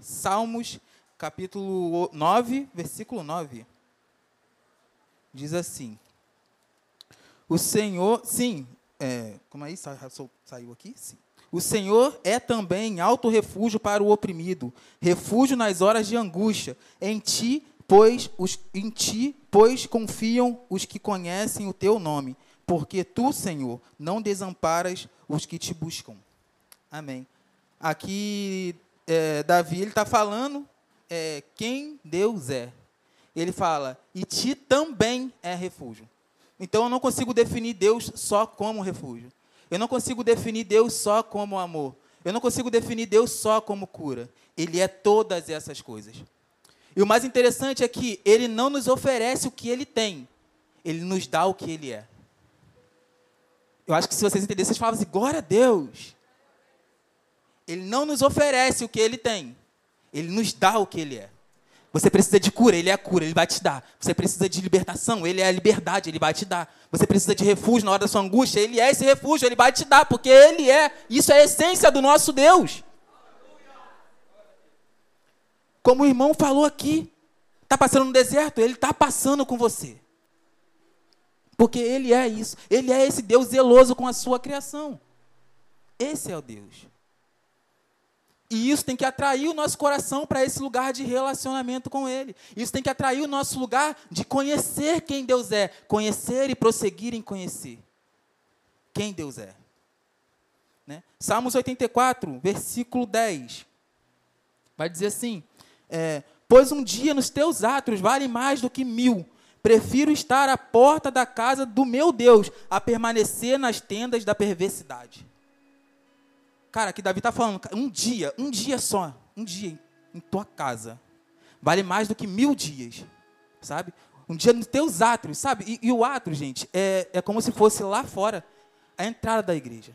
Salmos, capítulo 9, versículo 9. Diz assim: O Senhor, sim, é, como é isso? Saiu aqui? Sim. O Senhor é também alto refúgio para o oprimido, refúgio nas horas de angústia. Em ti, pois, os, em ti, pois confiam os que conhecem o teu nome, porque tu, Senhor, não desamparas os que te buscam. Amém. Aqui, é, Davi, ele está falando é, quem Deus é. Ele fala, e ti também é refúgio. Então, eu não consigo definir Deus só como refúgio. Eu não consigo definir Deus só como amor. Eu não consigo definir Deus só como cura. Ele é todas essas coisas. E o mais interessante é que ele não nos oferece o que ele tem, ele nos dá o que ele é. Eu acho que se vocês entenderem, vocês falavam assim: glória a Deus. Ele não nos oferece o que ele tem, ele nos dá o que ele é. Você precisa de cura, Ele é a cura, Ele vai te dar. Você precisa de libertação, Ele é a liberdade, Ele vai te dar. Você precisa de refúgio na hora da sua angústia, Ele é esse refúgio, Ele vai te dar, porque Ele é. Isso é a essência do nosso Deus. Como o irmão falou aqui, está passando no deserto, Ele está passando com você. Porque Ele é isso. Ele é esse Deus zeloso com a sua criação. Esse é o Deus. E isso tem que atrair o nosso coração para esse lugar de relacionamento com Ele. Isso tem que atrair o nosso lugar de conhecer quem Deus é. Conhecer e prosseguir em conhecer quem Deus é. Né? Salmos 84, versículo 10. Vai dizer assim: é, Pois um dia nos teus átrios vale mais do que mil. Prefiro estar à porta da casa do meu Deus a permanecer nas tendas da perversidade. Cara, que Davi está falando, um dia, um dia só, um dia em tua casa, vale mais do que mil dias, sabe? Um dia nos teus átrios, sabe? E, e o átrio, gente, é, é como se fosse lá fora a entrada da igreja.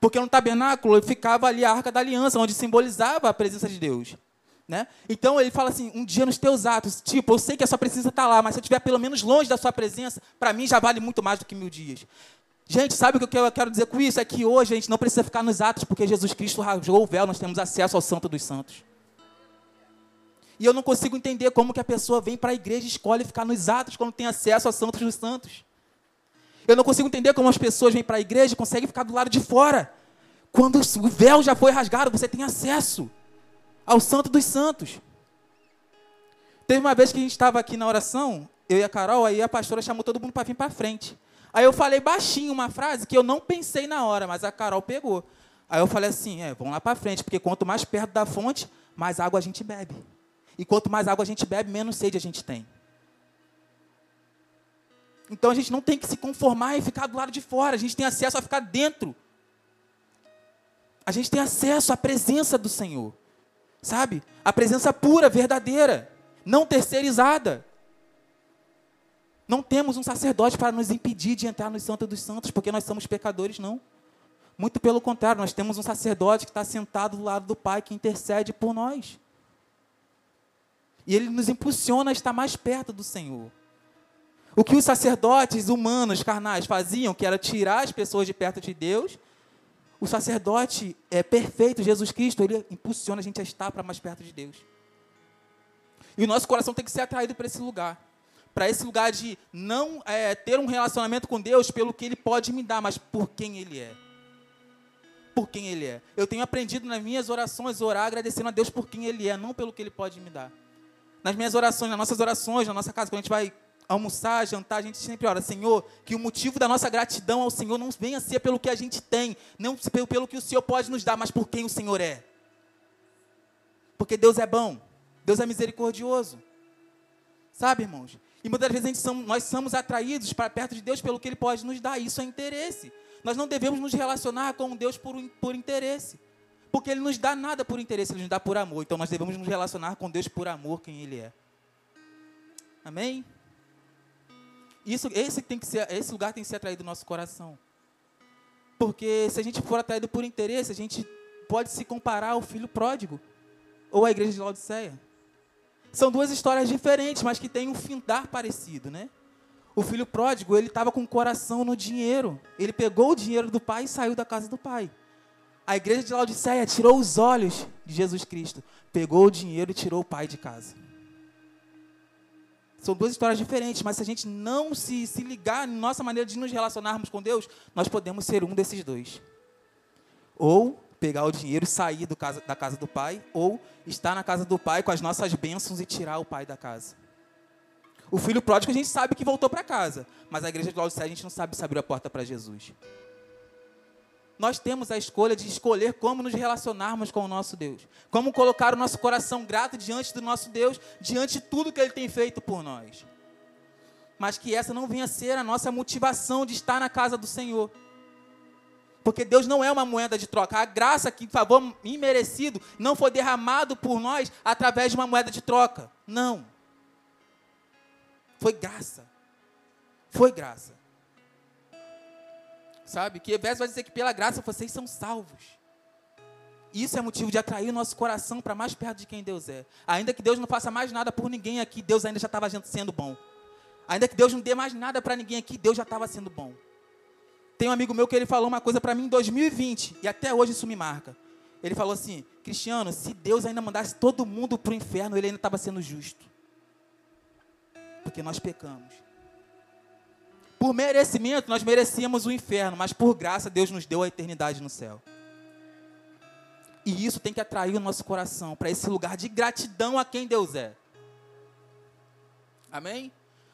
Porque no tabernáculo ficava ali a arca da aliança, onde simbolizava a presença de Deus. Né? Então ele fala assim: um dia nos teus atos, tipo, eu sei que a sua presença está lá, mas se eu estiver pelo menos longe da sua presença, para mim já vale muito mais do que mil dias. Gente, sabe o que eu quero dizer com isso? É que hoje a gente não precisa ficar nos atos, porque Jesus Cristo rasgou o véu, nós temos acesso ao Santo dos Santos. E eu não consigo entender como que a pessoa vem para a igreja e escolhe ficar nos atos quando tem acesso ao Santo dos Santos. Eu não consigo entender como as pessoas vêm para a igreja e conseguem ficar do lado de fora. Quando o véu já foi rasgado, você tem acesso ao Santo dos Santos. Teve uma vez que a gente estava aqui na oração, eu e a Carol, aí a pastora chamou todo mundo para vir para frente. Aí eu falei baixinho uma frase que eu não pensei na hora, mas a Carol pegou. Aí eu falei assim: é, vamos lá para frente, porque quanto mais perto da fonte, mais água a gente bebe. E quanto mais água a gente bebe, menos sede a gente tem. Então a gente não tem que se conformar e ficar do lado de fora, a gente tem acesso a ficar dentro. A gente tem acesso à presença do Senhor. Sabe? A presença pura, verdadeira, não terceirizada. Não temos um sacerdote para nos impedir de entrar no Santo dos Santos, porque nós somos pecadores, não. Muito pelo contrário, nós temos um sacerdote que está sentado do lado do Pai, que intercede por nós. E ele nos impulsiona a estar mais perto do Senhor. O que os sacerdotes humanos, carnais, faziam, que era tirar as pessoas de perto de Deus, o sacerdote é perfeito, Jesus Cristo, ele impulsiona a gente a estar para mais perto de Deus. E o nosso coração tem que ser atraído para esse lugar para esse lugar de não é, ter um relacionamento com Deus pelo que Ele pode me dar, mas por quem Ele é. Por quem Ele é. Eu tenho aprendido nas minhas orações orar agradecendo a Deus por quem Ele é, não pelo que Ele pode me dar. Nas minhas orações, nas nossas orações, na nossa casa, quando a gente vai almoçar, jantar, a gente sempre ora, Senhor, que o motivo da nossa gratidão ao Senhor não venha ser pelo que a gente tem, não pelo que o Senhor pode nos dar, mas por quem o Senhor é. Porque Deus é bom, Deus é misericordioso. Sabe, irmãos? E muitas vezes somos, nós somos atraídos para perto de Deus pelo que Ele pode nos dar. Isso é interesse. Nós não devemos nos relacionar com Deus por, por interesse. Porque Ele nos dá nada por interesse, Ele nos dá por amor. Então nós devemos nos relacionar com Deus por amor, quem Ele é. Amém? Isso, esse, tem que ser, esse lugar tem que ser atraído no nosso coração. Porque se a gente for atraído por interesse, a gente pode se comparar ao filho pródigo ou à igreja de Laodiceia. São duas histórias diferentes, mas que têm um findar parecido, né? O filho pródigo, ele estava com o coração no dinheiro. Ele pegou o dinheiro do pai e saiu da casa do pai. A igreja de Laodiceia tirou os olhos de Jesus Cristo, pegou o dinheiro e tirou o pai de casa. São duas histórias diferentes, mas se a gente não se, se ligar na nossa maneira de nos relacionarmos com Deus, nós podemos ser um desses dois. Ou pegar o dinheiro e sair casa, da casa do pai, ou estar na casa do pai com as nossas bênçãos e tirar o pai da casa. O filho pródigo a gente sabe que voltou para casa, mas a igreja de Laodiceia a gente não sabe se abriu a porta para Jesus. Nós temos a escolha de escolher como nos relacionarmos com o nosso Deus. Como colocar o nosso coração grato diante do nosso Deus, diante de tudo que Ele tem feito por nós. Mas que essa não venha a ser a nossa motivação de estar na casa do Senhor. Porque Deus não é uma moeda de troca. A graça que, favor imerecido, não foi derramado por nós através de uma moeda de troca. Não. Foi graça. Foi graça. Sabe? Que Efésios vai dizer que pela graça vocês são salvos. Isso é motivo de atrair o nosso coração para mais perto de quem Deus é. Ainda que Deus não faça mais nada por ninguém aqui, Deus ainda já estava sendo bom. Ainda que Deus não dê mais nada para ninguém aqui, Deus já estava sendo bom. Tem um amigo meu que ele falou uma coisa para mim em 2020, e até hoje isso me marca. Ele falou assim: Cristiano, se Deus ainda mandasse todo mundo para o inferno, ele ainda estava sendo justo. Porque nós pecamos. Por merecimento, nós merecíamos o inferno, mas por graça, Deus nos deu a eternidade no céu. E isso tem que atrair o nosso coração para esse lugar de gratidão a quem Deus é. Amém?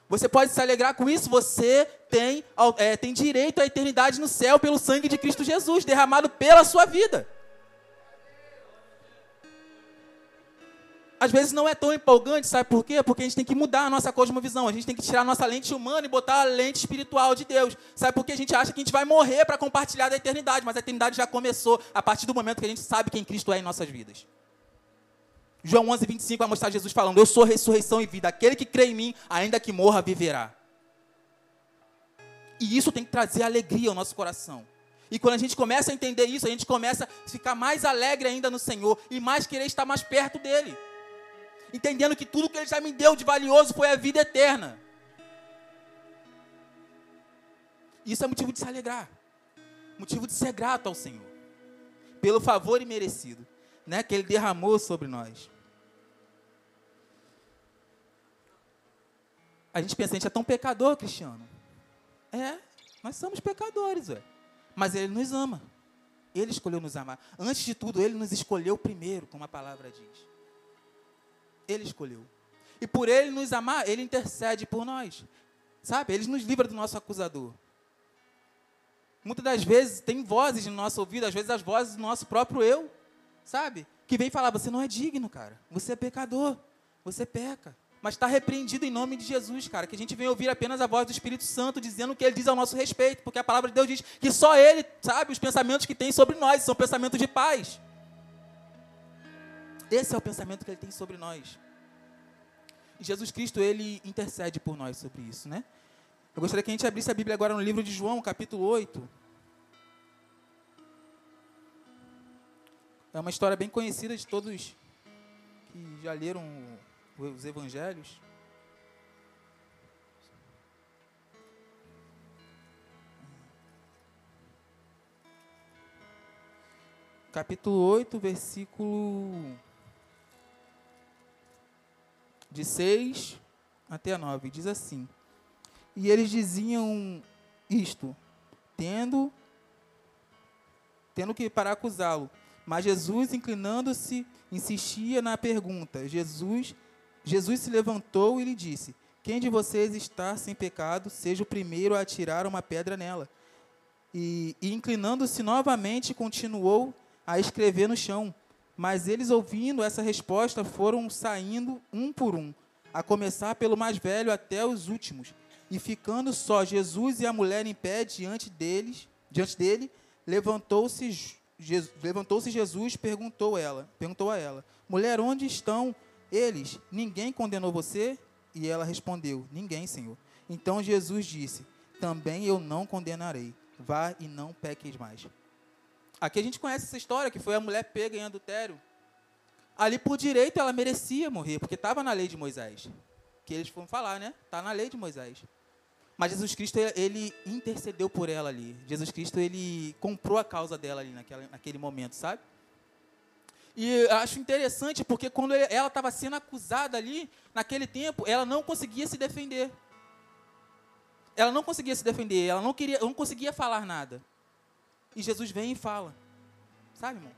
Você pode se alegrar com isso, você tem, é, tem direito à eternidade no céu pelo sangue de Cristo Jesus, derramado pela sua vida. às vezes não é tão empolgante, sabe por quê? Porque a gente tem que mudar a nossa cosmovisão, a gente tem que tirar a nossa lente humana e botar a lente espiritual de Deus. Sabe por que a gente acha que a gente vai morrer para compartilhar da eternidade, mas a eternidade já começou a partir do momento que a gente sabe quem Cristo é em nossas vidas. João 11, 25 vai mostrar Jesus falando: Eu sou ressurreição e vida, aquele que crê em mim, ainda que morra, viverá. E isso tem que trazer alegria ao nosso coração. E quando a gente começa a entender isso, a gente começa a ficar mais alegre ainda no Senhor e mais querer estar mais perto dele entendendo que tudo que Ele já me deu de valioso foi a vida eterna. Isso é motivo de se alegrar, motivo de ser grato ao Senhor, pelo favor imerecido né, que Ele derramou sobre nós. A gente pensa, a gente é tão pecador, Cristiano. É, nós somos pecadores, ué. mas Ele nos ama. Ele escolheu nos amar. Antes de tudo, Ele nos escolheu primeiro, como a palavra diz. Ele escolheu. E por Ele nos amar, Ele intercede por nós. Sabe? Ele nos livra do nosso acusador. Muitas das vezes tem vozes no nosso ouvido, às vezes as vozes do nosso próprio eu, sabe? Que vem falar: você não é digno, cara. Você é pecador. Você peca. Mas está repreendido em nome de Jesus, cara. Que a gente vem ouvir apenas a voz do Espírito Santo dizendo o que ele diz ao nosso respeito. Porque a palavra de Deus diz que só ele sabe os pensamentos que tem sobre nós. São pensamentos de paz. Esse é o pensamento que ele tem sobre nós. E Jesus Cristo, ele intercede por nós sobre isso, né? Eu gostaria que a gente abrisse a Bíblia agora no livro de João, capítulo 8. É uma história bem conhecida de todos que já leram os evangelhos. Capítulo 8, versículo de 6 até 9. Diz assim: E eles diziam isto, tendo, tendo que para acusá-lo. Mas Jesus, inclinando-se, insistia na pergunta. Jesus, Jesus se levantou e lhe disse: Quem de vocês está sem pecado, seja o primeiro a atirar uma pedra nela. E, e inclinando-se novamente, continuou a escrever no chão. Mas eles, ouvindo essa resposta, foram saindo um por um, a começar pelo mais velho até os últimos. E ficando só Jesus e a mulher em pé diante deles, diante dele, levantou-se levantou-se Jesus, perguntou ela, perguntou a ela: "Mulher, onde estão eles? Ninguém condenou você?" E ela respondeu: "Ninguém, Senhor." Então Jesus disse: "Também eu não condenarei. Vá e não peques mais." Aqui a gente conhece essa história, que foi a mulher pega em adultério. Ali por direito ela merecia morrer, porque estava na lei de Moisés. Que eles foram falar, né? Está na lei de Moisés. Mas Jesus Cristo, ele intercedeu por ela ali. Jesus Cristo, ele comprou a causa dela ali naquela, naquele momento, sabe? E acho interessante porque quando ela estava sendo acusada ali, naquele tempo, ela não conseguia se defender. Ela não conseguia se defender, ela não queria, não conseguia falar nada. E Jesus vem e fala. Sabe, irmão?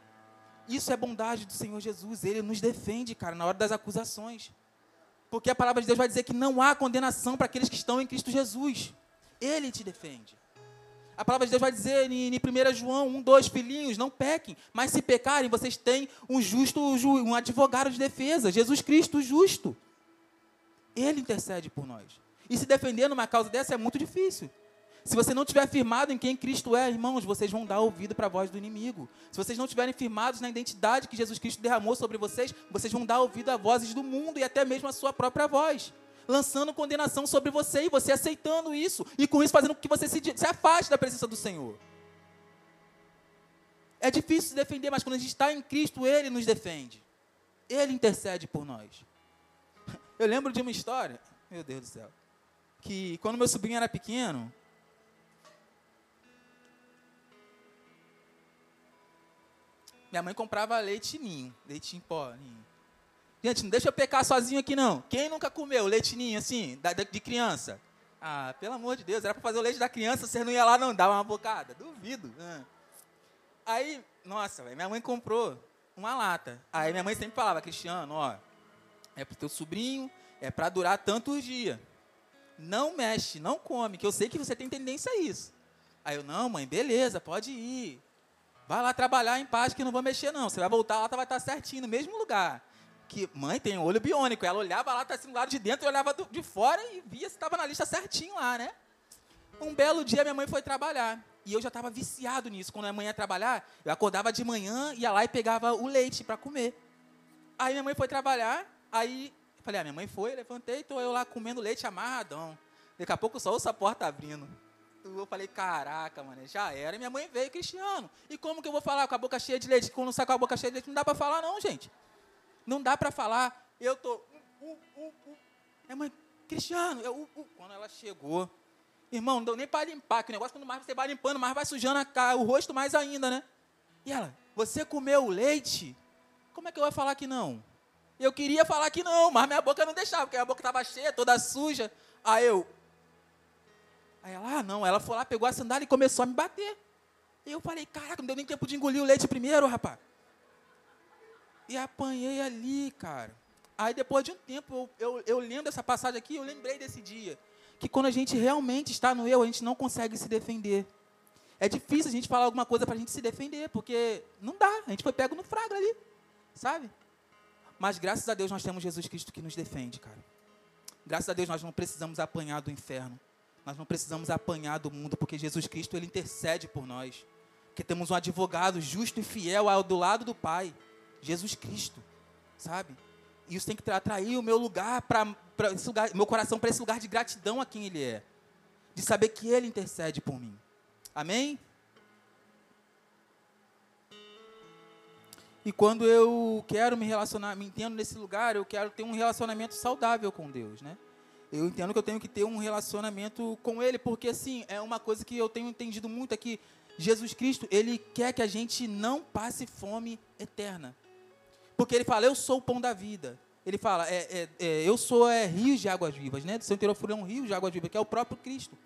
Isso é bondade do Senhor Jesus, ele nos defende, cara, na hora das acusações. Porque a palavra de Deus vai dizer que não há condenação para aqueles que estão em Cristo Jesus. Ele te defende. A palavra de Deus vai dizer em, em 1 João 1, 2, filhinhos, não pequem, mas se pecarem, vocês têm um justo, um advogado de defesa, Jesus Cristo justo. Ele intercede por nós. E se defender numa causa dessa é muito difícil. Se você não tiver firmado em quem Cristo é, irmãos, vocês vão dar ouvido para a voz do inimigo. Se vocês não estiverem firmados na identidade que Jesus Cristo derramou sobre vocês, vocês vão dar ouvido a vozes do mundo e até mesmo a sua própria voz, lançando condenação sobre você e você aceitando isso e com isso fazendo com que você se, se afaste da presença do Senhor. É difícil se defender, mas quando a gente está em Cristo, Ele nos defende. Ele intercede por nós. Eu lembro de uma história, meu Deus do céu, que quando meu sobrinho era pequeno, Minha mãe comprava leite ninho, leite em pó, ninho. Gente, não deixa eu pecar sozinho aqui não. Quem nunca comeu leite ninho assim, de criança? Ah, pelo amor de Deus, era para fazer o leite da criança, você não ia lá não, dava uma bocada. Duvido. Ah. Aí, nossa, minha mãe comprou uma lata. Aí minha mãe sempre falava, Cristiano, ó, é pro teu sobrinho, é para durar tantos dias. Não mexe, não come, que eu sei que você tem tendência a isso. Aí eu, não, mãe, beleza, pode ir. Vai lá trabalhar em paz que não vou mexer, não. Você vai voltar lá, vai estar certinho, no mesmo lugar. Que mãe tem olho biônico. Ela olhava lá, tá assim do lado de dentro, e olhava do, de fora e via se estava na lista certinho lá, né? Um belo dia minha mãe foi trabalhar. E eu já estava viciado nisso. Quando a mãe ia trabalhar, eu acordava de manhã, ia lá e pegava o leite para comer. Aí minha mãe foi trabalhar, aí falei, ah, minha mãe foi, levantei, estou eu lá comendo leite amarradão. Daqui a pouco só ouço a porta abrindo. Eu falei, caraca, mano, já era. E minha mãe veio, Cristiano. E como que eu vou falar com a boca cheia de leite? Quando sai com a boca cheia de leite, não dá para falar, não, gente. Não dá para falar. Eu tô. Uh, uh, uh, uh. Minha mãe, Cristiano, eu, uh, uh. quando ela chegou, irmão, não deu nem para limpar, que o negócio, quando mais você vai limpando, mais vai sujando a, o rosto mais ainda, né? E ela, você comeu leite? Como é que eu vou falar que não? Eu queria falar que não, mas minha boca não deixava, porque a boca estava cheia, toda suja. Aí eu, Aí ela, ah, não. Ela foi lá, pegou a sandália e começou a me bater. E eu falei, caraca, não deu nem tempo de engolir o leite primeiro, rapaz. E apanhei ali, cara. Aí depois de um tempo, eu, eu, eu lendo essa passagem aqui, eu lembrei desse dia. Que quando a gente realmente está no eu, a gente não consegue se defender. É difícil a gente falar alguma coisa para a gente se defender, porque não dá. A gente foi pego no fraga ali, sabe? Mas graças a Deus nós temos Jesus Cristo que nos defende, cara. Graças a Deus nós não precisamos apanhar do inferno. Nós não precisamos apanhar do mundo, porque Jesus Cristo ele intercede por nós. Porque temos um advogado justo e fiel ao do lado do Pai, Jesus Cristo, sabe? E isso tem que atrair o meu lugar para esse lugar, meu coração para esse lugar de gratidão a quem Ele é, de saber que Ele intercede por mim. Amém? E quando eu quero me relacionar, me entendo nesse lugar, eu quero ter um relacionamento saudável com Deus, né? eu entendo que eu tenho que ter um relacionamento com Ele, porque assim, é uma coisa que eu tenho entendido muito aqui. Jesus Cristo, Ele quer que a gente não passe fome eterna. Porque Ele fala, eu sou o pão da vida. Ele fala, é, é, é, eu sou é, rios de águas vivas, né? Do seu interior fluirão rios de águas vivas, que é o próprio Cristo.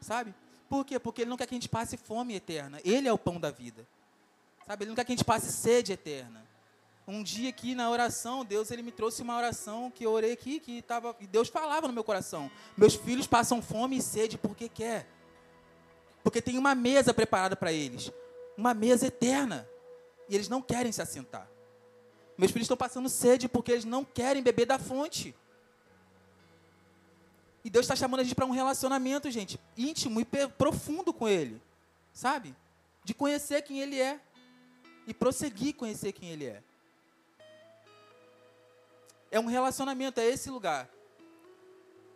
Sabe? Por quê? Porque Ele não quer que a gente passe fome eterna. Ele é o pão da vida. Sabe? Ele não quer que a gente passe sede eterna. Um dia aqui na oração, Deus ele me trouxe uma oração que eu orei aqui, que tava, e Deus falava no meu coração: Meus filhos passam fome e sede porque quer. Porque tem uma mesa preparada para eles, uma mesa eterna, e eles não querem se assentar. Meus filhos estão passando sede porque eles não querem beber da fonte. E Deus está chamando a gente para um relacionamento, gente, íntimo e profundo com Ele, sabe? De conhecer quem Ele é e prosseguir conhecer quem Ele é. É um relacionamento, é esse lugar.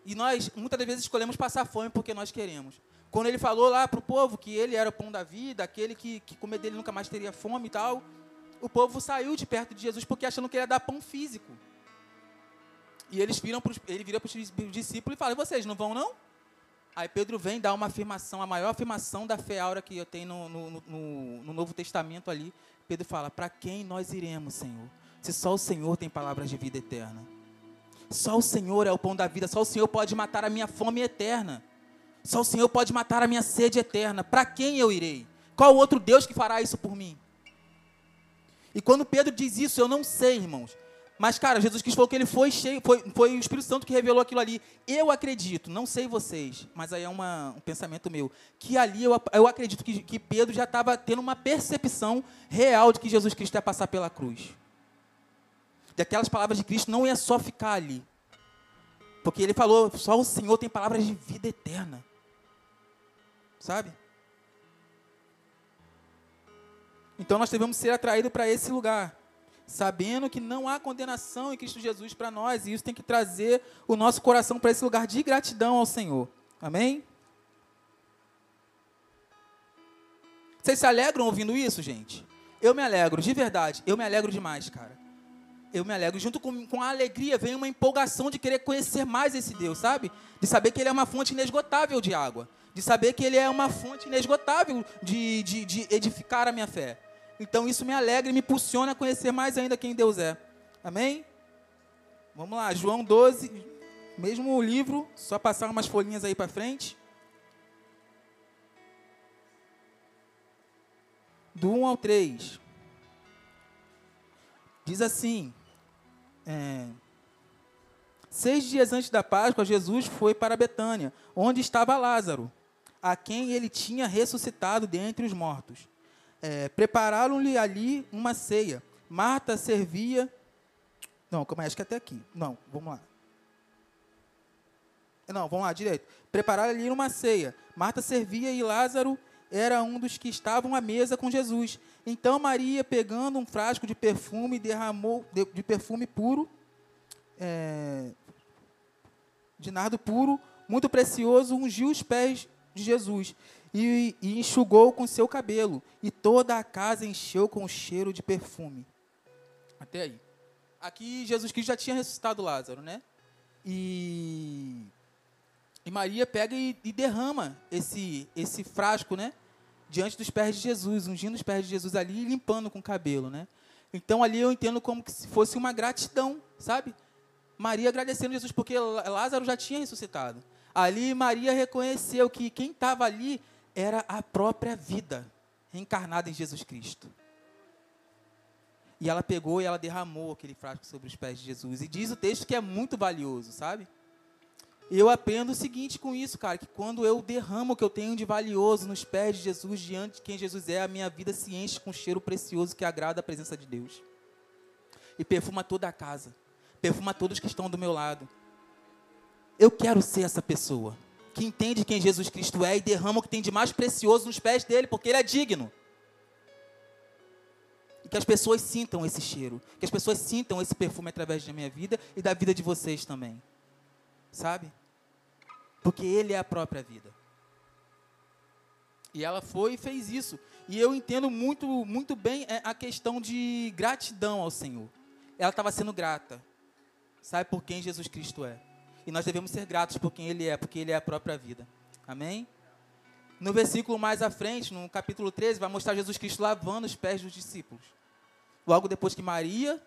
E nós, muitas das vezes, escolhemos passar fome porque nós queremos. Quando ele falou lá para o povo que ele era o pão da vida, aquele que, que comer dele nunca mais teria fome e tal, o povo saiu de perto de Jesus porque achando que ele ia dar pão físico. E eles viram pros, ele vira para os discípulos e fala: vocês não vão não? Aí Pedro vem dar uma afirmação, a maior afirmação da fé aura que eu tenho no, no, no, no Novo Testamento ali. Pedro fala: Para quem nós iremos, Senhor? Se só o Senhor tem palavras de vida eterna. Só o Senhor é o pão da vida. Só o Senhor pode matar a minha fome eterna. Só o Senhor pode matar a minha sede eterna. Para quem eu irei? Qual outro Deus que fará isso por mim? E quando Pedro diz isso, eu não sei, irmãos. Mas, cara, Jesus Cristo falou que ele foi cheio, foi, foi o Espírito Santo que revelou aquilo ali. Eu acredito, não sei vocês, mas aí é uma, um pensamento meu, que ali eu, eu acredito que, que Pedro já estava tendo uma percepção real de que Jesus Cristo ia passar pela cruz. De aquelas palavras de Cristo não ia só ficar ali. Porque ele falou, só o Senhor tem palavras de vida eterna. Sabe? Então nós devemos ser atraídos para esse lugar sabendo que não há condenação em Cristo Jesus para nós, e isso tem que trazer o nosso coração para esse lugar de gratidão ao Senhor. Amém? Vocês se alegram ouvindo isso, gente? Eu me alegro, de verdade, eu me alegro demais, cara. Eu me alegro. Junto com, com a alegria vem uma empolgação de querer conhecer mais esse Deus, sabe? De saber que Ele é uma fonte inesgotável de água. De saber que Ele é uma fonte inesgotável de, de, de edificar a minha fé. Então isso me alegra e me impulsiona a conhecer mais ainda quem Deus é. Amém? Vamos lá, João 12, mesmo o livro, só passar umas folhinhas aí para frente. Do 1 ao 3. Diz assim: é, Seis dias antes da Páscoa, Jesus foi para Betânia, onde estava Lázaro, a quem ele tinha ressuscitado dentre os mortos é, prepararam-lhe ali uma ceia. Marta servia. Não, como é? Acho que até aqui. Não, vamos lá. Não, vamos lá, direito. Prepararam-lhe uma ceia. Marta servia e Lázaro era um dos que estavam à mesa com Jesus. Então Maria, pegando um frasco de perfume, derramou de, de perfume puro, é, de nardo puro, muito precioso, ungiu os pés de Jesus e, e enxugou com seu cabelo, e toda a casa encheu com o cheiro de perfume. Até aí. Aqui Jesus Cristo já tinha ressuscitado Lázaro, né? E, e Maria pega e, e, derrama esse, esse frasco, né? Diante dos pés de Jesus, ungindo os pés de Jesus ali e limpando com o cabelo, né? Então ali eu entendo como se fosse uma gratidão, sabe? Maria agradecendo Jesus porque Lázaro já tinha ressuscitado. Ali Maria reconheceu que quem estava ali era a própria vida reencarnada em Jesus Cristo. E ela pegou e ela derramou aquele frasco sobre os pés de Jesus. E diz o texto que é muito valioso, sabe? E eu aprendo o seguinte com isso, cara, que quando eu derramo o que eu tenho de valioso nos pés de Jesus, diante de quem Jesus é, a minha vida se enche com um cheiro precioso que agrada a presença de Deus. E perfuma toda a casa. Perfuma todos que estão do meu lado. Eu quero ser essa pessoa que entende quem Jesus Cristo é e derrama o que tem de mais precioso nos pés dele, porque ele é digno. E que as pessoas sintam esse cheiro, que as pessoas sintam esse perfume através da minha vida e da vida de vocês também. Sabe? Porque ele é a própria vida. E ela foi e fez isso. E eu entendo muito, muito bem é, a questão de gratidão ao Senhor. Ela estava sendo grata. Sabe por quem Jesus Cristo é? E nós devemos ser gratos por quem Ele é, porque Ele é a própria vida. Amém? No versículo mais à frente, no capítulo 13, vai mostrar Jesus Cristo lavando os pés dos discípulos. Logo depois que Maria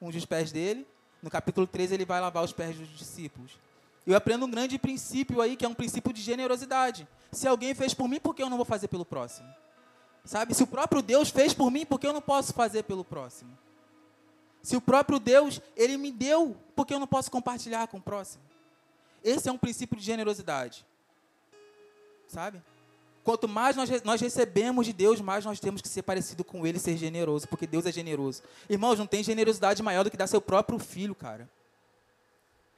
unge os pés dele, no capítulo 13 ele vai lavar os pés dos discípulos. Eu aprendo um grande princípio aí, que é um princípio de generosidade. Se alguém fez por mim, por que eu não vou fazer pelo próximo? Sabe? Se o próprio Deus fez por mim, por que eu não posso fazer pelo próximo? Se o próprio Deus, ele me deu, por que eu não posso compartilhar com o próximo? Esse é um princípio de generosidade. Sabe? Quanto mais nós, nós recebemos de Deus, mais nós temos que ser parecido com Ele, ser generoso, porque Deus é generoso. Irmãos, não tem generosidade maior do que dar seu próprio filho, cara.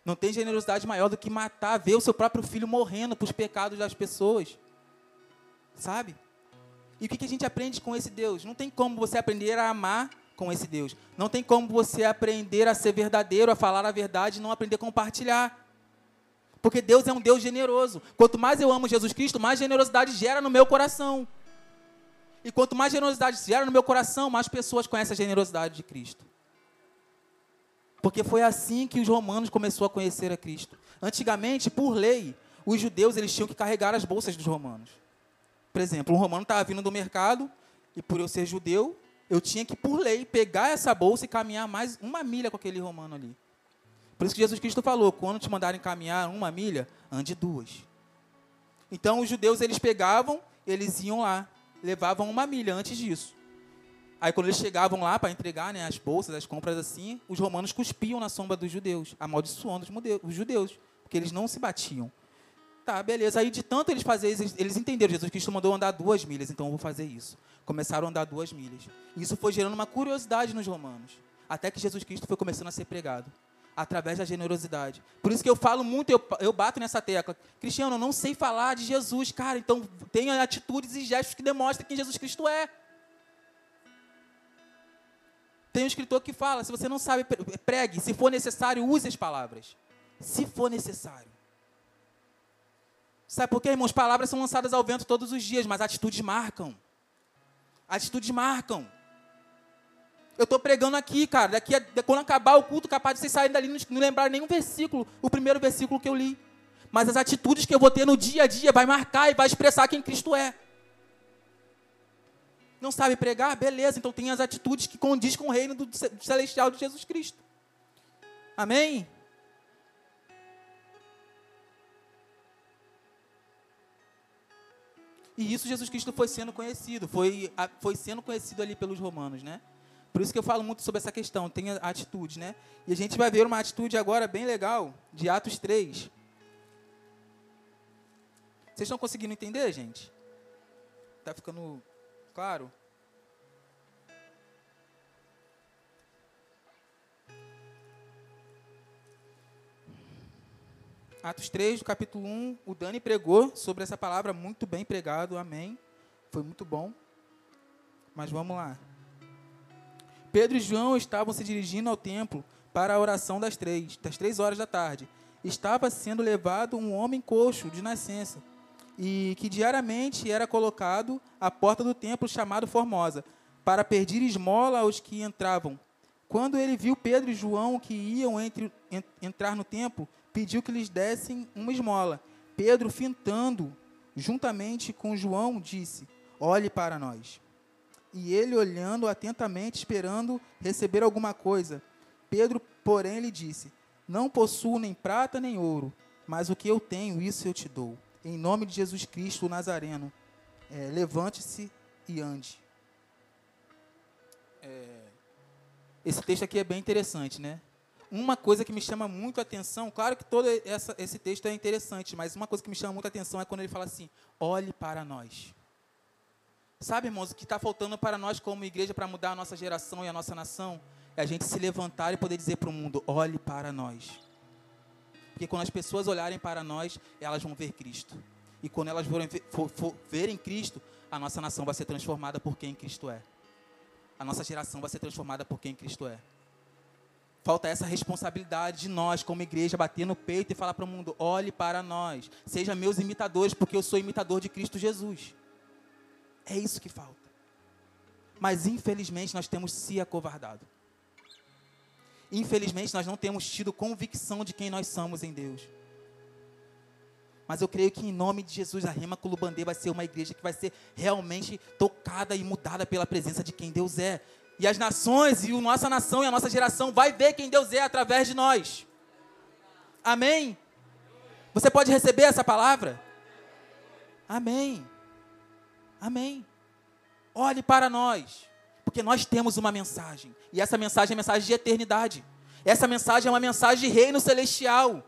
Não tem generosidade maior do que matar, ver o seu próprio filho morrendo para os pecados das pessoas. Sabe? E o que, que a gente aprende com esse Deus? Não tem como você aprender a amar com esse Deus. Não tem como você aprender a ser verdadeiro, a falar a verdade e não aprender a compartilhar. Porque Deus é um Deus generoso. Quanto mais eu amo Jesus Cristo, mais generosidade gera no meu coração. E quanto mais generosidade gera no meu coração, mais pessoas conhecem a generosidade de Cristo. Porque foi assim que os romanos começaram a conhecer a Cristo. Antigamente, por lei, os judeus eles tinham que carregar as bolsas dos romanos. Por exemplo, um romano estava vindo do mercado e por eu ser judeu, eu tinha que, por lei, pegar essa bolsa e caminhar mais uma milha com aquele romano ali. Por isso que Jesus Cristo falou: quando te mandarem caminhar uma milha, ande duas. Então os judeus eles pegavam, eles iam lá, levavam uma milha antes disso. Aí quando eles chegavam lá para entregar né, as bolsas, as compras assim, os romanos cuspiam na sombra dos judeus, amaldiçoando os judeus, porque eles não se batiam. Tá, beleza. Aí de tanto eles fazerem, eles, eles entenderam, Jesus Cristo mandou andar duas milhas, então eu vou fazer isso. Começaram a andar duas milhas. Isso foi gerando uma curiosidade nos romanos, até que Jesus Cristo foi começando a ser pregado através da generosidade. Por isso que eu falo muito, eu, eu bato nessa tecla. Cristiano, eu não sei falar de Jesus, cara, então tenha atitudes e gestos que demonstrem quem Jesus Cristo é. Tem um escritor que fala: se você não sabe, pregue. Se for necessário, use as palavras. Se for necessário. Sabe por quê, irmãos? Palavras são lançadas ao vento todos os dias, mas atitudes marcam. Atitudes marcam. Eu estou pregando aqui, cara. Daqui a, quando acabar o culto, capaz de vocês saírem dali e não lembrar nenhum versículo, o primeiro versículo que eu li. Mas as atitudes que eu vou ter no dia a dia vai marcar e vai expressar quem Cristo é. Não sabe pregar? Beleza, então tem as atitudes que condiz com o reino do celestial de Jesus Cristo. Amém? E isso Jesus Cristo foi sendo conhecido, foi, foi sendo conhecido ali pelos romanos, né? Por isso que eu falo muito sobre essa questão, tem atitude, né? E a gente vai ver uma atitude agora bem legal, de Atos 3. Vocês estão conseguindo entender, gente? Tá ficando claro? Atos 3, capítulo 1, o Dani pregou sobre essa palavra, muito bem pregado, amém. Foi muito bom. Mas vamos lá. Pedro e João estavam se dirigindo ao templo para a oração das três, das três horas da tarde. Estava sendo levado um homem coxo de nascença, e que diariamente era colocado à porta do templo chamado Formosa, para pedir esmola aos que entravam. Quando ele viu Pedro e João que iam entre, entrar no templo, pediu que lhes dessem uma esmola. Pedro, fintando, juntamente com João, disse: Olhe para nós. E ele, olhando atentamente, esperando receber alguma coisa. Pedro, porém, lhe disse: Não possuo nem prata nem ouro, mas o que eu tenho, isso eu te dou. Em nome de Jesus Cristo, o Nazareno, é, levante-se e ande. É, esse texto aqui é bem interessante, né? Uma coisa que me chama muito a atenção, claro que todo essa, esse texto é interessante, mas uma coisa que me chama muito a atenção é quando ele fala assim: olhe para nós. Sabe, irmãos, o que está faltando para nós como igreja para mudar a nossa geração e a nossa nação é a gente se levantar e poder dizer para o mundo: olhe para nós. Porque quando as pessoas olharem para nós, elas vão ver Cristo. E quando elas forem for, for, verem Cristo, a nossa nação vai ser transformada por quem Cristo é. A nossa geração vai ser transformada por quem Cristo é. Falta essa responsabilidade de nós, como igreja, bater no peito e falar para o mundo: olhe para nós, seja meus imitadores, porque eu sou imitador de Cristo Jesus. É isso que falta. Mas infelizmente nós temos se acovardado. Infelizmente nós não temos tido convicção de quem nós somos em Deus. Mas eu creio que em nome de Jesus a Rema Culubandê vai ser uma igreja que vai ser realmente tocada e mudada pela presença de quem Deus é. E as nações, e a nossa nação e a nossa geração vai ver quem Deus é através de nós. Amém? Você pode receber essa palavra? Amém. Amém. Olhe para nós, porque nós temos uma mensagem, e essa mensagem é mensagem de eternidade. Essa mensagem é uma mensagem de reino celestial.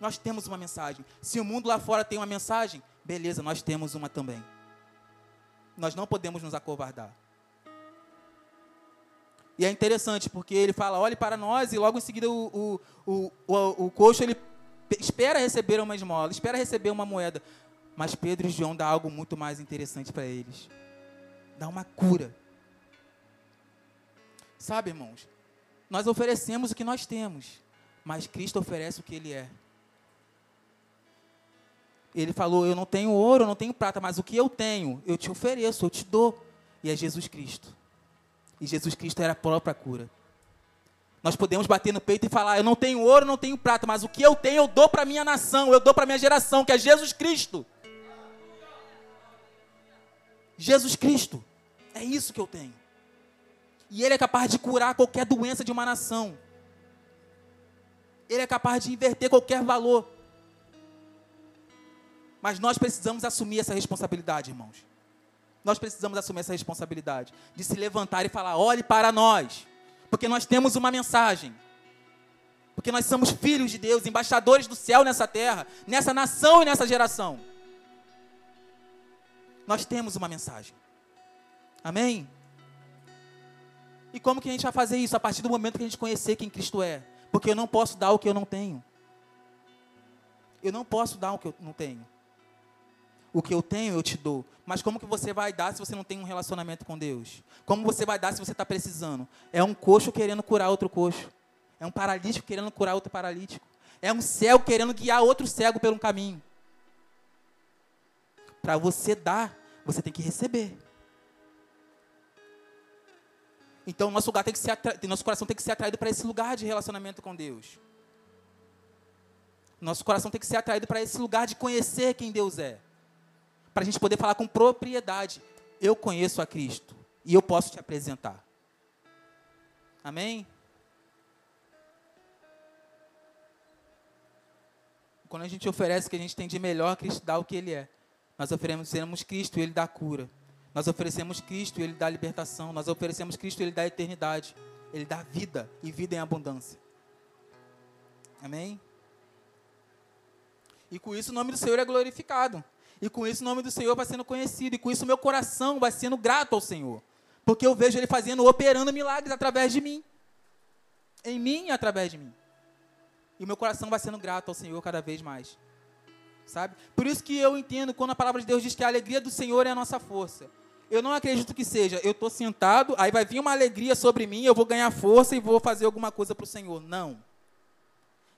Nós temos uma mensagem. Se o mundo lá fora tem uma mensagem, beleza, nós temos uma também. Nós não podemos nos acovardar. E é interessante, porque ele fala, olhe para nós, e logo em seguida o, o, o, o, o coxo, ele espera receber uma esmola, espera receber uma moeda. Mas Pedro e João dá algo muito mais interessante para eles. Dá uma cura. Sabe, irmãos? Nós oferecemos o que nós temos, mas Cristo oferece o que Ele é. Ele falou: Eu não tenho ouro, eu não tenho prata, mas o que eu tenho, eu te ofereço, eu te dou. E é Jesus Cristo. E Jesus Cristo era a própria cura. Nós podemos bater no peito e falar: eu não tenho ouro, não tenho prata, mas o que eu tenho eu dou para minha nação, eu dou para minha geração, que é Jesus Cristo. Jesus Cristo. É isso que eu tenho. E Ele é capaz de curar qualquer doença de uma nação. Ele é capaz de inverter qualquer valor. Mas nós precisamos assumir essa responsabilidade, irmãos. Nós precisamos assumir essa responsabilidade de se levantar e falar: olhe para nós, porque nós temos uma mensagem. Porque nós somos filhos de Deus, embaixadores do céu nessa terra, nessa nação e nessa geração. Nós temos uma mensagem. Amém? E como que a gente vai fazer isso? A partir do momento que a gente conhecer quem Cristo é. Porque eu não posso dar o que eu não tenho. Eu não posso dar o que eu não tenho. O que eu tenho, eu te dou. Mas como que você vai dar se você não tem um relacionamento com Deus? Como você vai dar se você está precisando? É um coxo querendo curar outro coxo. É um paralítico querendo curar outro paralítico. É um cego querendo guiar outro cego pelo caminho. Para você dar, você tem que receber. Então, nosso, lugar tem que ser nosso coração tem que ser atraído para esse lugar de relacionamento com Deus. Nosso coração tem que ser atraído para esse lugar de conhecer quem Deus é para a gente poder falar com propriedade. Eu conheço a Cristo e eu posso te apresentar. Amém? Quando a gente oferece o que a gente tem de melhor, Cristo dá o que Ele é. Nós oferecemos Cristo Ele dá cura. Nós oferecemos Cristo Ele dá libertação. Nós oferecemos Cristo Ele dá eternidade. Ele dá vida e vida em abundância. Amém? E com isso o nome do Senhor é glorificado. E com isso o nome do Senhor vai sendo conhecido. E com isso meu coração vai sendo grato ao Senhor. Porque eu vejo Ele fazendo, operando milagres através de mim. Em mim e através de mim. E meu coração vai sendo grato ao Senhor cada vez mais. Sabe? Por isso que eu entendo quando a palavra de Deus diz que a alegria do Senhor é a nossa força. Eu não acredito que seja, eu estou sentado, aí vai vir uma alegria sobre mim, eu vou ganhar força e vou fazer alguma coisa para o Senhor. Não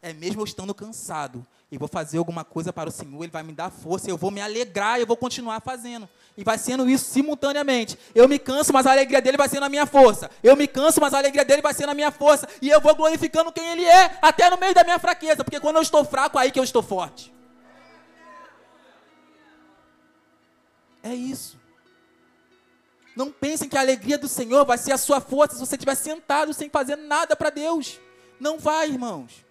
é mesmo eu estando cansado, e vou fazer alguma coisa para o Senhor, Ele vai me dar força, eu vou me alegrar, eu vou continuar fazendo. E vai sendo isso simultaneamente. Eu me canso, mas a alegria dele vai ser na minha força. Eu me canso, mas a alegria dele vai ser na minha força. E eu vou glorificando quem Ele é, até no meio da minha fraqueza, porque quando eu estou fraco, aí que eu estou forte. É isso. Não pensem que a alegria do Senhor vai ser a sua força se você estiver sentado sem fazer nada para Deus. Não vai, irmãos.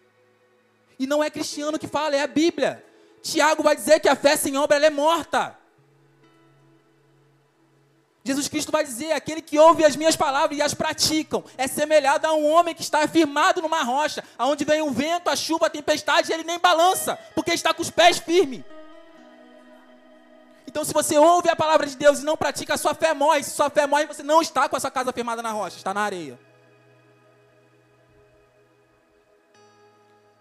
E não é cristiano que fala, é a Bíblia. Tiago vai dizer que a fé sem obra é morta. Jesus Cristo vai dizer: aquele que ouve as minhas palavras e as praticam é semelhado a um homem que está firmado numa rocha, aonde vem o vento, a chuva, a tempestade, e ele nem balança, porque está com os pés firmes. Então, se você ouve a palavra de Deus e não pratica, a sua fé morre. Se sua fé morre, você não está com a sua casa firmada na rocha, está na areia.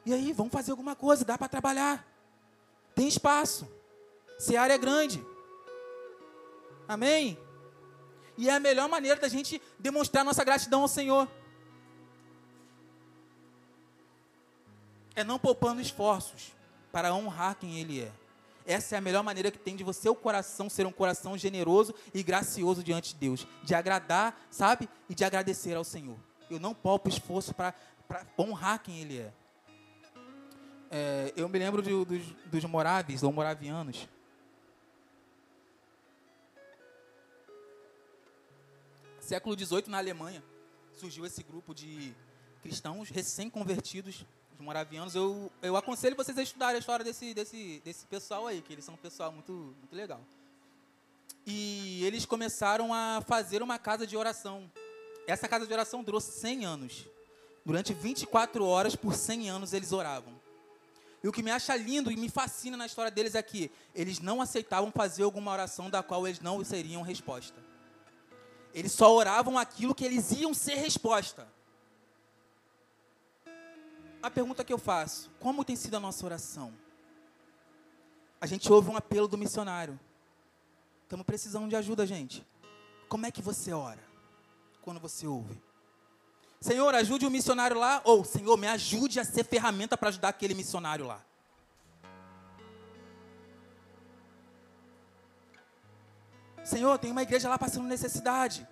E aí, vamos fazer alguma coisa, dá para trabalhar. Tem espaço. Se a área é grande. Amém? E é a melhor maneira da gente demonstrar nossa gratidão ao Senhor. É não poupando esforços para honrar quem Ele é. Essa é a melhor maneira que tem de você, o coração, ser um coração generoso e gracioso diante de Deus. De agradar, sabe? E de agradecer ao Senhor. Eu não poupo esforço para honrar quem Ele é. É, eu me lembro de, dos, dos ou moravianos. Século XVIII, na Alemanha, surgiu esse grupo de cristãos recém-convertidos, os moravianos. Eu, eu aconselho vocês a estudarem a história desse, desse, desse pessoal aí, que eles são um pessoal muito, muito legal. E eles começaram a fazer uma casa de oração. Essa casa de oração durou 100 anos. Durante 24 horas, por 100 anos, eles oravam. E o que me acha lindo e me fascina na história deles é eles não aceitavam fazer alguma oração da qual eles não seriam resposta. Eles só oravam aquilo que eles iam ser resposta. A pergunta que eu faço: como tem sido a nossa oração? A gente ouve um apelo do missionário. Estamos precisando de ajuda, gente. Como é que você ora quando você ouve? Senhor, ajude o missionário lá. Ou, Senhor, me ajude a ser ferramenta para ajudar aquele missionário lá. Senhor, tem uma igreja lá passando necessidade.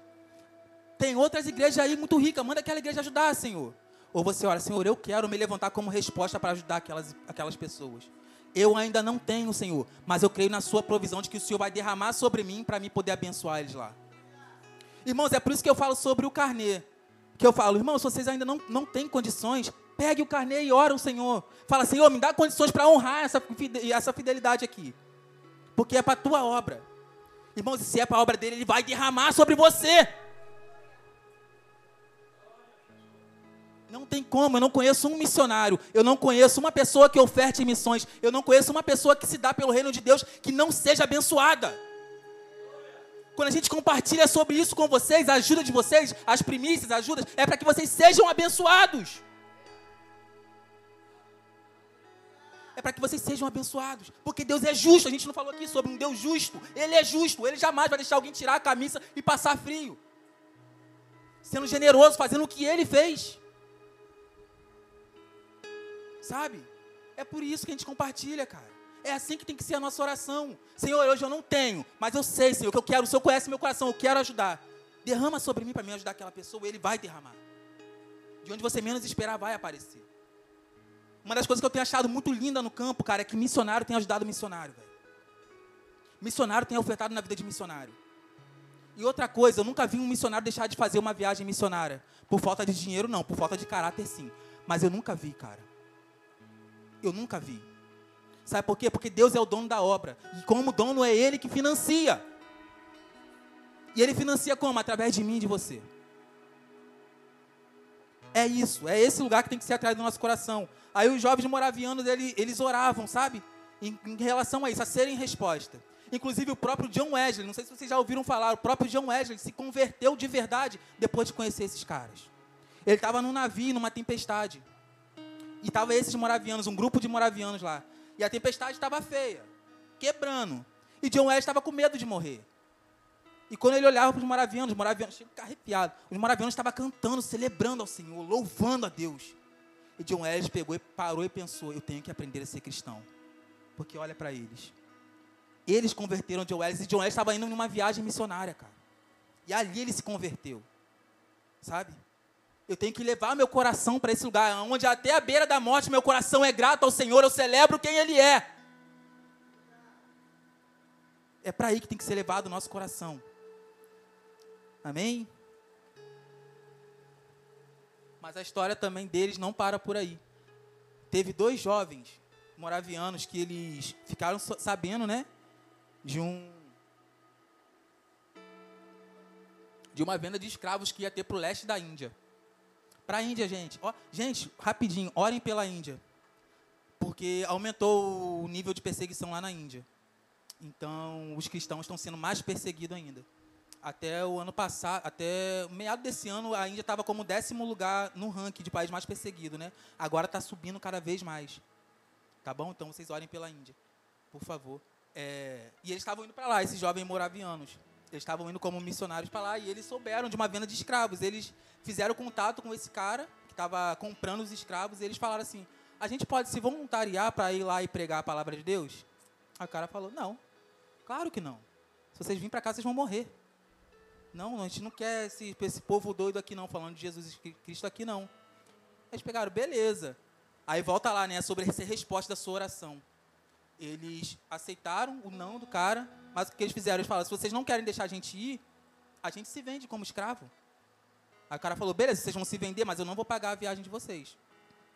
Tem outras igrejas aí muito ricas. Manda aquela igreja ajudar, Senhor. Ou você ora, Senhor, eu quero me levantar como resposta para ajudar aquelas, aquelas pessoas. Eu ainda não tenho, Senhor, mas eu creio na Sua provisão de que o Senhor vai derramar sobre mim para mim poder abençoar eles lá. Irmãos, é por isso que eu falo sobre o carnê. Que eu falo, irmãos, se vocês ainda não, não têm condições, pegue o carnê e ora ao Senhor. Fala, Senhor, me dá condições para honrar essa, essa fidelidade aqui. Porque é para a tua obra. Irmãos, se é para a obra dele, ele vai derramar sobre você. Não tem como, eu não conheço um missionário, eu não conheço uma pessoa que oferte missões, eu não conheço uma pessoa que se dá pelo reino de Deus que não seja abençoada. Quando a gente compartilha sobre isso com vocês, a ajuda de vocês, as primícias, as ajudas, é para que vocês sejam abençoados. É para que vocês sejam abençoados. Porque Deus é justo. A gente não falou aqui sobre um Deus justo. Ele é justo. Ele jamais vai deixar alguém tirar a camisa e passar frio. Sendo generoso, fazendo o que ele fez. Sabe? É por isso que a gente compartilha, cara. É assim que tem que ser a nossa oração. Senhor, hoje eu não tenho, mas eu sei, Senhor, que eu quero. O Senhor conhece meu coração, eu quero ajudar. Derrama sobre mim para me ajudar aquela pessoa, ele vai derramar. De onde você menos esperar, vai aparecer. Uma das coisas que eu tenho achado muito linda no campo, cara, é que missionário tem ajudado missionário, velho. Missionário tem ofertado na vida de missionário. E outra coisa, eu nunca vi um missionário deixar de fazer uma viagem missionária. Por falta de dinheiro, não. Por falta de caráter, sim. Mas eu nunca vi, cara. Eu nunca vi. Sabe por quê? Porque Deus é o dono da obra. E como dono é Ele que financia. E Ele financia como? Através de mim e de você. É isso, é esse lugar que tem que ser atrás do nosso coração. Aí os jovens moravianos, eles, eles oravam, sabe? Em, em, relação a isso, a serem resposta. Inclusive o próprio John Wesley, não sei se vocês já ouviram falar, o próprio John Wesley se converteu de verdade depois de conhecer esses caras. Ele estava num navio, numa tempestade. E estavam esses moravianos, um grupo de moravianos lá. E a tempestade estava feia, quebrando. E John Wesley estava com medo de morrer. E quando ele olhava para os moravianos, os moravianos, chega arrepiado. Os moravianos estavam cantando, celebrando ao Senhor, louvando a Deus. E John Wesley pegou e parou e pensou: eu tenho que aprender a ser cristão. Porque olha para eles. Eles converteram John Wesley. E John Wesley estava indo numa viagem missionária, cara. E ali ele se converteu. Sabe? Eu tenho que levar meu coração para esse lugar, onde até a beira da morte meu coração é grato ao Senhor, eu celebro quem Ele é. É para aí que tem que ser levado o nosso coração. Amém? Mas a história também deles não para por aí. Teve dois jovens moravianos que eles ficaram sabendo, né? De um. De uma venda de escravos que ia ter para o leste da Índia. Para a Índia, gente. Ó, gente, rapidinho, orem pela Índia. Porque aumentou o nível de perseguição lá na Índia. Então, os cristãos estão sendo mais perseguidos ainda. Até o ano passado, até meado desse ano, a Índia estava como décimo lugar no ranking de país mais perseguido, né? Agora está subindo cada vez mais. Tá bom? Então, vocês orem pela Índia, por favor. É, e eles estavam indo para lá, esses jovens moravianos. Eles estavam indo como missionários para lá e eles souberam de uma venda de escravos. Eles fizeram contato com esse cara que estava comprando os escravos e eles falaram assim: a gente pode se voluntariar para ir lá e pregar a palavra de Deus? O cara falou: não, claro que não. Se vocês virem para cá, vocês vão morrer. Não, a gente não quer esse, esse povo doido aqui não, falando de Jesus Cristo aqui não. Eles pegaram, beleza. Aí volta lá, né, sobre essa resposta da sua oração. Eles aceitaram o não do cara, mas o que eles fizeram? Eles falaram: se vocês não querem deixar a gente ir, a gente se vende como escravo. Aí o cara falou: beleza, vocês vão se vender, mas eu não vou pagar a viagem de vocês.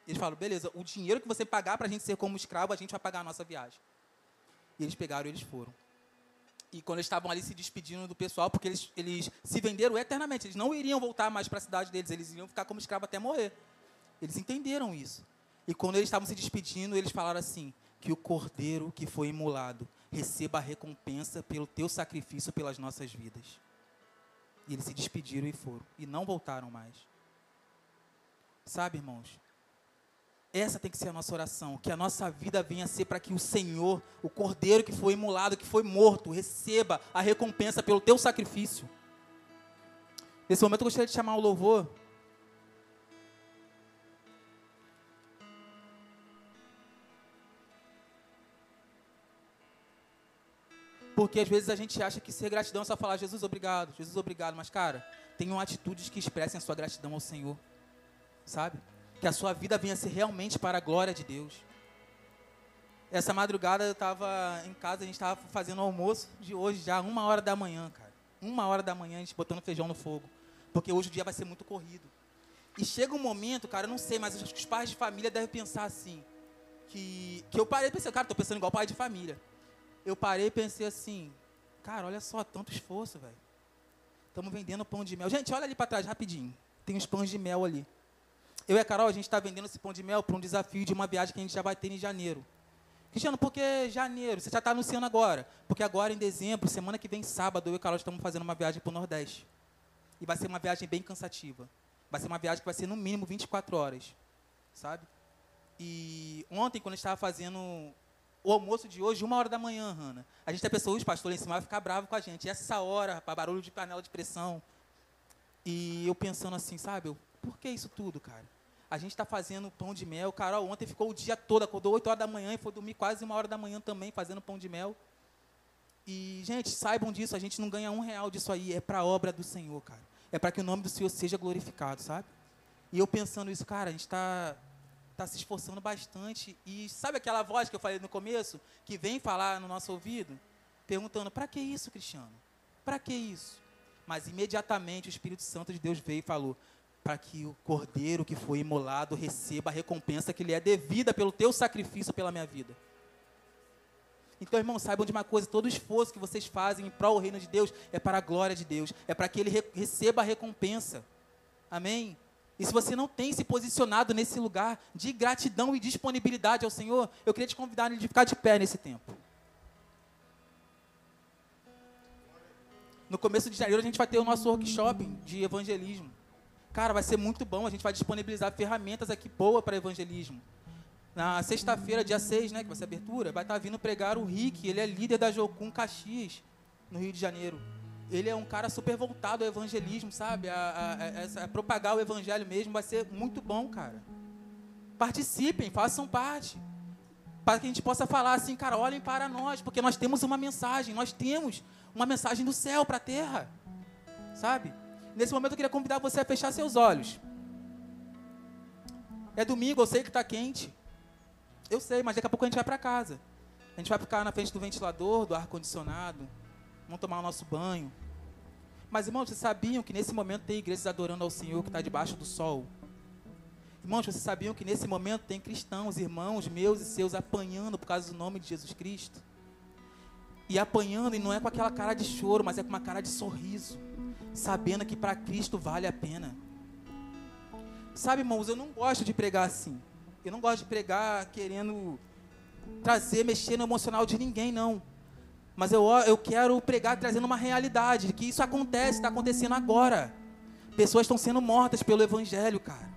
Eles falaram: beleza, o dinheiro que você pagar para a gente ser como escravo, a gente vai pagar a nossa viagem. E eles pegaram e eles foram. E quando eles estavam ali se despedindo do pessoal, porque eles, eles se venderam eternamente, eles não iriam voltar mais para a cidade deles, eles iriam ficar como escravo até morrer. Eles entenderam isso. E quando eles estavam se despedindo, eles falaram assim: que o cordeiro que foi imolado receba a recompensa pelo teu sacrifício pelas nossas vidas. E eles se despediram e foram. E não voltaram mais. Sabe, irmãos? Essa tem que ser a nossa oração. Que a nossa vida venha a ser para que o Senhor, o cordeiro que foi imolado, que foi morto, receba a recompensa pelo teu sacrifício. Nesse momento eu gostaria de chamar o louvor. Porque às vezes a gente acha que ser gratidão é só falar Jesus obrigado, Jesus obrigado, mas cara, tenham atitudes que expressem a sua gratidão ao Senhor, sabe? Que a sua vida venha ser realmente para a glória de Deus. Essa madrugada eu estava em casa, a gente estava fazendo o almoço de hoje já, uma hora da manhã, cara. Uma hora da manhã a gente botando feijão no fogo. Porque hoje o dia vai ser muito corrido. E chega um momento, cara, eu não sei, mas acho que os pais de família devem pensar assim. Que, que eu parei e pensei, cara, tô pensando igual pai de família. Eu parei e pensei assim, cara, olha só, tanto esforço, velho. Estamos vendendo pão de mel. Gente, olha ali para trás, rapidinho. Tem uns pães de mel ali. Eu e a Carol, a gente está vendendo esse pão de mel para um desafio de uma viagem que a gente já vai ter em janeiro. Cristiano, por que janeiro? Você já está anunciando agora. Porque agora, em dezembro, semana que vem, sábado, eu e a Carol estamos fazendo uma viagem para o Nordeste. E vai ser uma viagem bem cansativa. Vai ser uma viagem que vai ser no mínimo 24 horas. Sabe? E ontem, quando a gente estava fazendo o almoço de hoje, uma hora da manhã, Hanna. A gente tem pessoas, o pastor lá em cima vai ficar bravo com a gente. E essa hora, para barulho de panela de pressão. E eu pensando assim, sabe? Por que isso tudo, cara? A gente está fazendo pão de mel. Carol ontem ficou o dia todo, acordou 8 horas da manhã e foi dormir quase uma hora da manhã também fazendo pão de mel. E, gente, saibam disso, a gente não ganha um real disso aí, é para a obra do Senhor, cara. É para que o nome do Senhor seja glorificado, sabe? E eu pensando isso, cara, a gente está tá se esforçando bastante. E sabe aquela voz que eu falei no começo, que vem falar no nosso ouvido? Perguntando, para que isso, Cristiano? Para que isso? Mas imediatamente o Espírito Santo de Deus veio e falou: para que o cordeiro que foi imolado receba a recompensa que lhe é devida pelo teu sacrifício pela minha vida. Então, irmãos, saibam de uma coisa: todo esforço que vocês fazem em prol do reino de Deus é para a glória de Deus, é para que ele re receba a recompensa. Amém? E se você não tem se posicionado nesse lugar de gratidão e disponibilidade ao Senhor, eu queria te convidar a ficar de pé nesse tempo. No começo de janeiro a gente vai ter o nosso workshop de evangelismo. Cara, vai ser muito bom. A gente vai disponibilizar ferramentas aqui boas para evangelismo. Na sexta-feira, dia 6, né, que vai ser abertura, vai estar vindo pregar o Rick. Ele é líder da Jocum Caxias, no Rio de Janeiro. Ele é um cara super voltado ao evangelismo, sabe? A, a, a, a propagar o evangelho mesmo. Vai ser muito bom, cara. Participem, façam parte para que a gente possa falar assim, cara, olhem para nós, porque nós temos uma mensagem, nós temos uma mensagem do céu para a terra, sabe? Nesse momento eu queria convidar você a fechar seus olhos. É domingo, eu sei que está quente. Eu sei, mas daqui a pouco a gente vai para casa. A gente vai ficar na frente do ventilador, do ar-condicionado. Vamos tomar o nosso banho. Mas, irmãos, vocês sabiam que nesse momento tem igrejas adorando ao Senhor que está debaixo do sol? Irmãos, vocês sabiam que nesse momento tem cristãos, irmãos meus e seus, apanhando por causa do nome de Jesus Cristo? E apanhando, e não é com aquela cara de choro, mas é com uma cara de sorriso sabendo que para Cristo vale a pena. Sabe, irmãos, eu não gosto de pregar assim. Eu não gosto de pregar querendo trazer, mexer no emocional de ninguém, não. Mas eu, eu quero pregar trazendo uma realidade, que isso acontece, está acontecendo agora. Pessoas estão sendo mortas pelo Evangelho, cara.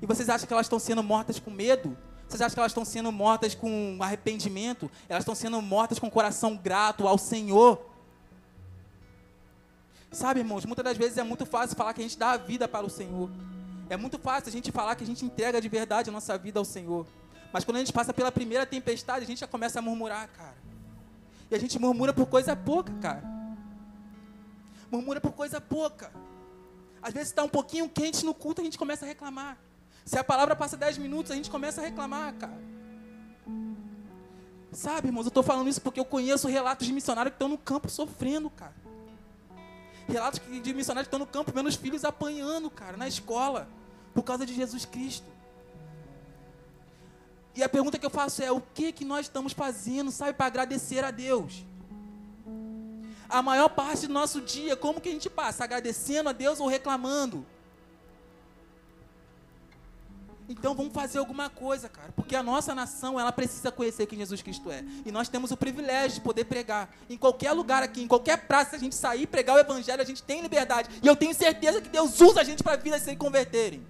E vocês acham que elas estão sendo mortas com medo? Vocês acham que elas estão sendo mortas com arrependimento? Elas estão sendo mortas com coração grato ao Senhor. Sabe, irmãos, muitas das vezes é muito fácil falar que a gente dá a vida para o Senhor. É muito fácil a gente falar que a gente entrega de verdade a nossa vida ao Senhor. Mas quando a gente passa pela primeira tempestade, a gente já começa a murmurar, cara. E a gente murmura por coisa pouca, cara. Murmura por coisa pouca. Às vezes está um pouquinho quente no culto, a gente começa a reclamar. Se a palavra passa 10 minutos, a gente começa a reclamar, cara. Sabe, irmãos, eu estou falando isso porque eu conheço relatos de missionários que estão no campo sofrendo, cara relatos de missionários que estão no campo vendo os filhos apanhando, cara, na escola, por causa de Jesus Cristo. E a pergunta que eu faço é: o que que nós estamos fazendo, sabe, para agradecer a Deus? A maior parte do nosso dia, como que a gente passa? Agradecendo a Deus ou reclamando? Então vamos fazer alguma coisa, cara, porque a nossa nação ela precisa conhecer quem Jesus Cristo é. E nós temos o privilégio de poder pregar em qualquer lugar aqui, em qualquer praça, a gente sair pregar o evangelho, a gente tem liberdade. E eu tenho certeza que Deus usa a gente para vidas se converterem.